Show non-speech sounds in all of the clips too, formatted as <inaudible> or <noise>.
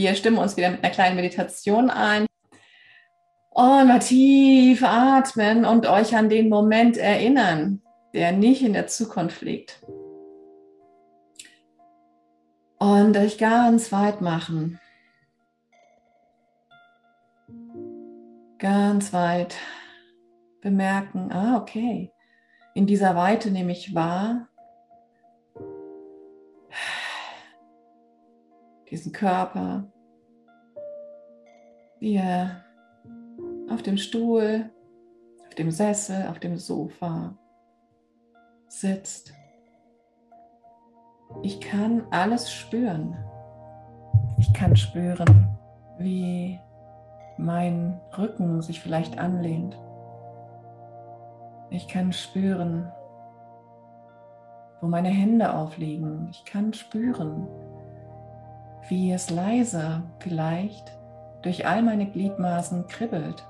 Wir stimmen uns wieder mit einer kleinen Meditation ein. Und mal tief atmen und euch an den Moment erinnern, der nicht in der Zukunft liegt. Und euch ganz weit machen. Ganz weit bemerken, ah, okay, in dieser Weite nehme ich wahr, diesen Körper, wie er auf dem Stuhl, auf dem Sessel, auf dem Sofa sitzt. Ich kann alles spüren. Ich kann spüren, wie mein Rücken sich vielleicht anlehnt. Ich kann spüren, wo meine Hände aufliegen. Ich kann spüren, wie es leise vielleicht durch all meine Gliedmaßen kribbelt,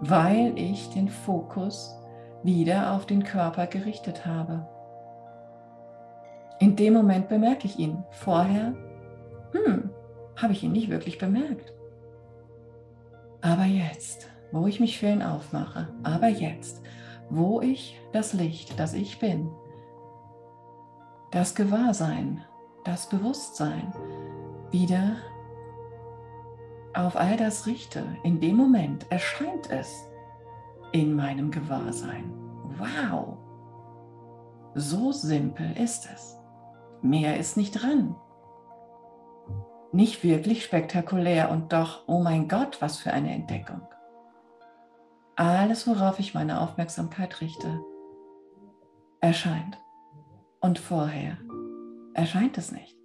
weil ich den Fokus wieder auf den Körper gerichtet habe. In dem Moment bemerke ich ihn. Vorher, hm, habe ich ihn nicht wirklich bemerkt. Aber jetzt, wo ich mich für ihn aufmache, aber jetzt, wo ich das Licht, das ich bin, das Gewahrsein, das Bewusstsein wieder auf all das richte, in dem Moment erscheint es in meinem Gewahrsein. Wow! So simpel ist es. Mehr ist nicht dran. Nicht wirklich spektakulär und doch, oh mein Gott, was für eine Entdeckung. Alles, worauf ich meine Aufmerksamkeit richte, erscheint. Und vorher erscheint es nicht.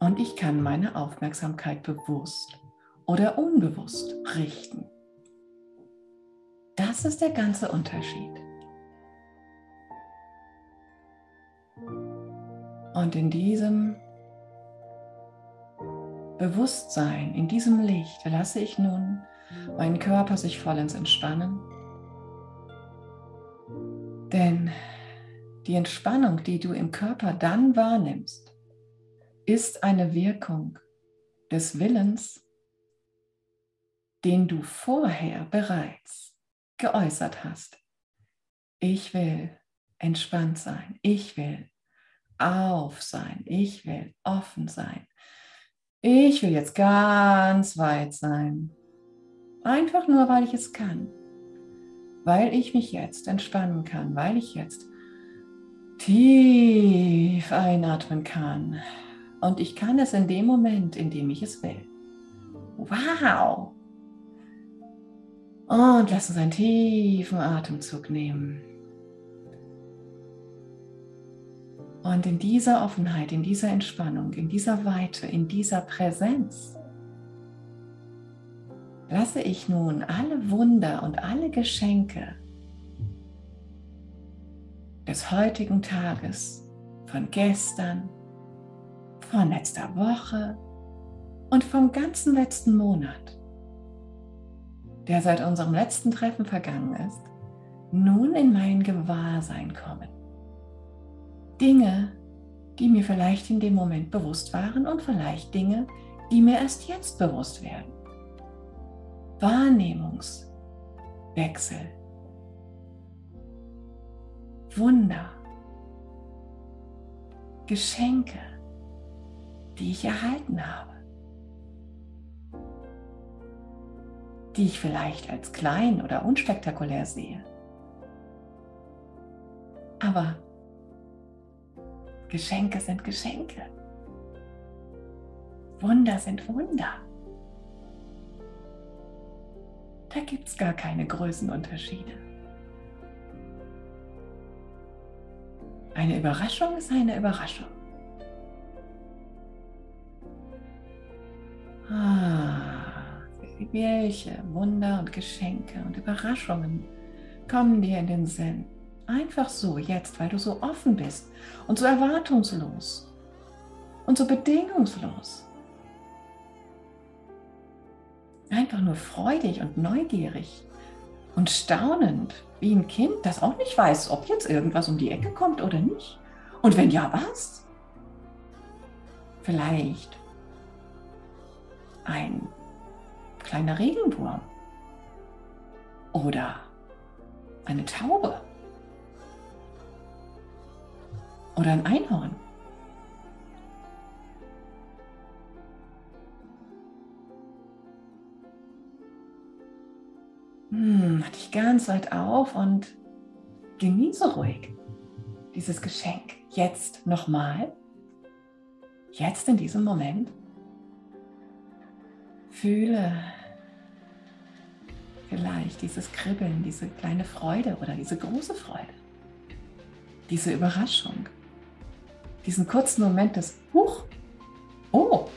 Und ich kann meine Aufmerksamkeit bewusst oder unbewusst richten. Das ist der ganze Unterschied. Und in diesem Bewusstsein, in diesem Licht lasse ich nun meinen Körper sich vollends entspannen. Denn die Entspannung, die du im Körper dann wahrnimmst, ist eine Wirkung des Willens, den du vorher bereits geäußert hast. Ich will entspannt sein. Ich will auf sein. Ich will offen sein. Ich will jetzt ganz weit sein. Einfach nur, weil ich es kann. Weil ich mich jetzt entspannen kann. Weil ich jetzt tief einatmen kann. Und ich kann es in dem Moment, in dem ich es will. Wow! Und lass uns einen tiefen Atemzug nehmen. Und in dieser Offenheit, in dieser Entspannung, in dieser Weite, in dieser Präsenz lasse ich nun alle Wunder und alle Geschenke des heutigen Tages, von gestern, von letzter Woche und vom ganzen letzten Monat, der seit unserem letzten Treffen vergangen ist, nun in mein Gewahrsein kommen. Dinge, die mir vielleicht in dem Moment bewusst waren und vielleicht Dinge, die mir erst jetzt bewusst werden. Wahrnehmungswechsel. Wunder. Geschenke, die ich erhalten habe. Die ich vielleicht als klein oder unspektakulär sehe. Aber Geschenke sind Geschenke. Wunder sind Wunder. Da gibt es gar keine Größenunterschiede. Eine Überraschung ist eine Überraschung. Welche Wunder und Geschenke und Überraschungen kommen dir in den Sinn? Einfach so jetzt, weil du so offen bist und so erwartungslos und so bedingungslos. Einfach nur freudig und neugierig und staunend, wie ein Kind, das auch nicht weiß, ob jetzt irgendwas um die Ecke kommt oder nicht. Und wenn ja, was? Vielleicht ein kleiner Regenwurm oder eine Taube oder ein Einhorn. Hm, mach dich ganz weit auf und genieße ruhig dieses Geschenk. Jetzt nochmal. Jetzt in diesem Moment. Fühle vielleicht dieses Kribbeln, diese kleine Freude oder diese große Freude, diese Überraschung, diesen kurzen Moment des Huch, oh,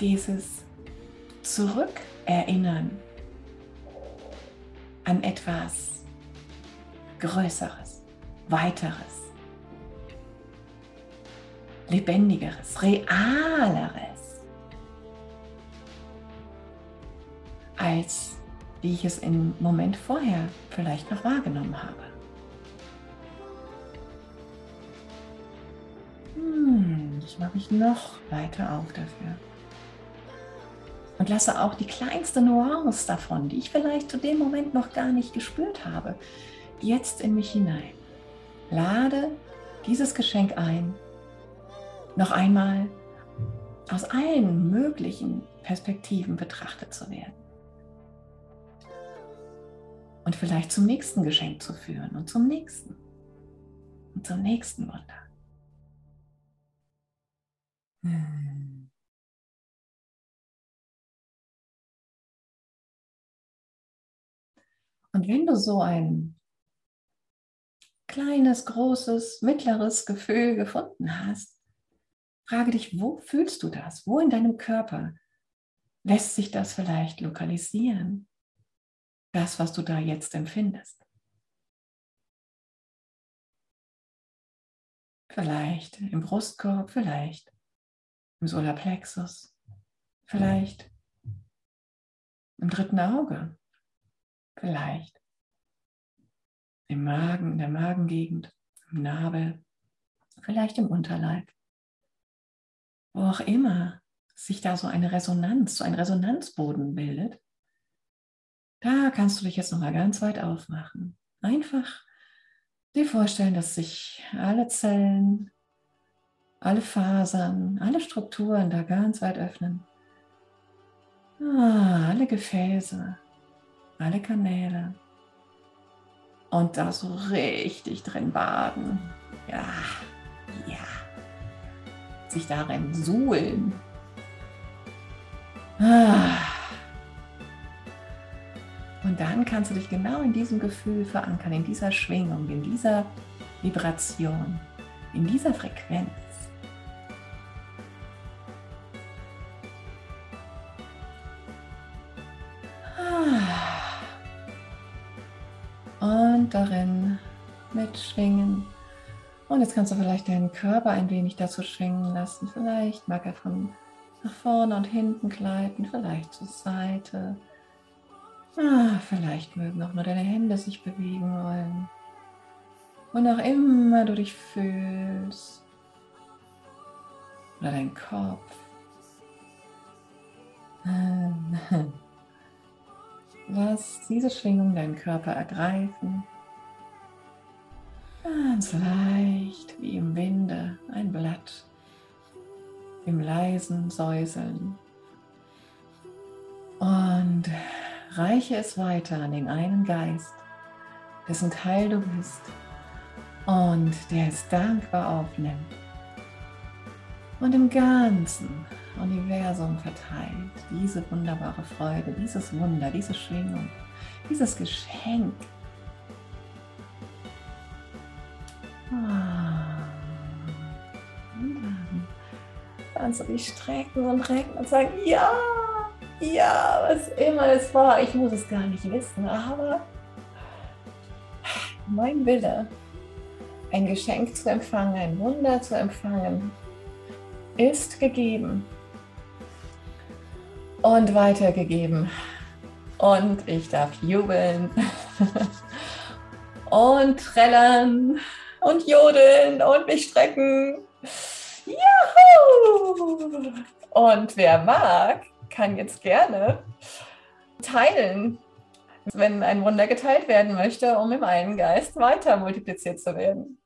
dieses Zurückerinnern an etwas Größeres, Weiteres, Lebendigeres, Realeres, als wie ich es im Moment vorher vielleicht noch wahrgenommen habe. Hm, ich mache mich noch weiter auf dafür. Und lasse auch die kleinste Nuance davon, die ich vielleicht zu dem Moment noch gar nicht gespürt habe, jetzt in mich hinein. Lade dieses Geschenk ein, noch einmal aus allen möglichen Perspektiven betrachtet zu werden. Und vielleicht zum nächsten Geschenk zu führen und zum nächsten und zum nächsten Wunder. Und wenn du so ein kleines, großes, mittleres Gefühl gefunden hast, frage dich, wo fühlst du das? Wo in deinem Körper lässt sich das vielleicht lokalisieren? Das, was du da jetzt empfindest. Vielleicht im Brustkorb, vielleicht im Solarplexus, vielleicht im dritten Auge, Vielleicht im Magen, in der Magengegend, im Nabel, vielleicht im Unterleib. Wo auch immer sich da so eine Resonanz, so ein Resonanzboden bildet, da kannst du dich jetzt nochmal ganz weit aufmachen. Einfach dir vorstellen, dass sich alle Zellen, alle Fasern, alle Strukturen da ganz weit öffnen. Ah, alle Gefäße, alle Kanäle und da so richtig drin baden. Ja. Sich darin suhlen. Ah. Und dann kannst du dich genau in diesem Gefühl verankern, in dieser Schwingung, in dieser Vibration, in dieser Frequenz. darin mitschwingen. Und jetzt kannst du vielleicht deinen Körper ein wenig dazu schwingen lassen. Vielleicht mag er von nach vorne und hinten gleiten, vielleicht zur Seite. Ah, vielleicht mögen auch nur deine Hände sich bewegen wollen. Und auch immer du dich fühlst. Oder dein Kopf. <laughs> Lass diese Schwingung deinen Körper ergreifen. Ganz leicht wie im Winde ein Blatt im leisen Säuseln. Und reiche es weiter an den einen Geist, dessen Teil du bist und der es dankbar aufnimmt und im ganzen Universum verteilt diese wunderbare Freude, dieses Wunder, diese Schwingung, dieses Geschenk kannst du dich strecken und recken und sagen, ja, ja, was immer es war, ich muss es gar nicht wissen, aber mein Wille, ein Geschenk zu empfangen, ein Wunder zu empfangen, ist gegeben und weitergegeben. Und ich darf jubeln <laughs> und trällern und jodeln und mich strecken. Juhu! Und wer mag, kann jetzt gerne teilen, wenn ein Wunder geteilt werden möchte, um im einen Geist weiter multipliziert zu werden.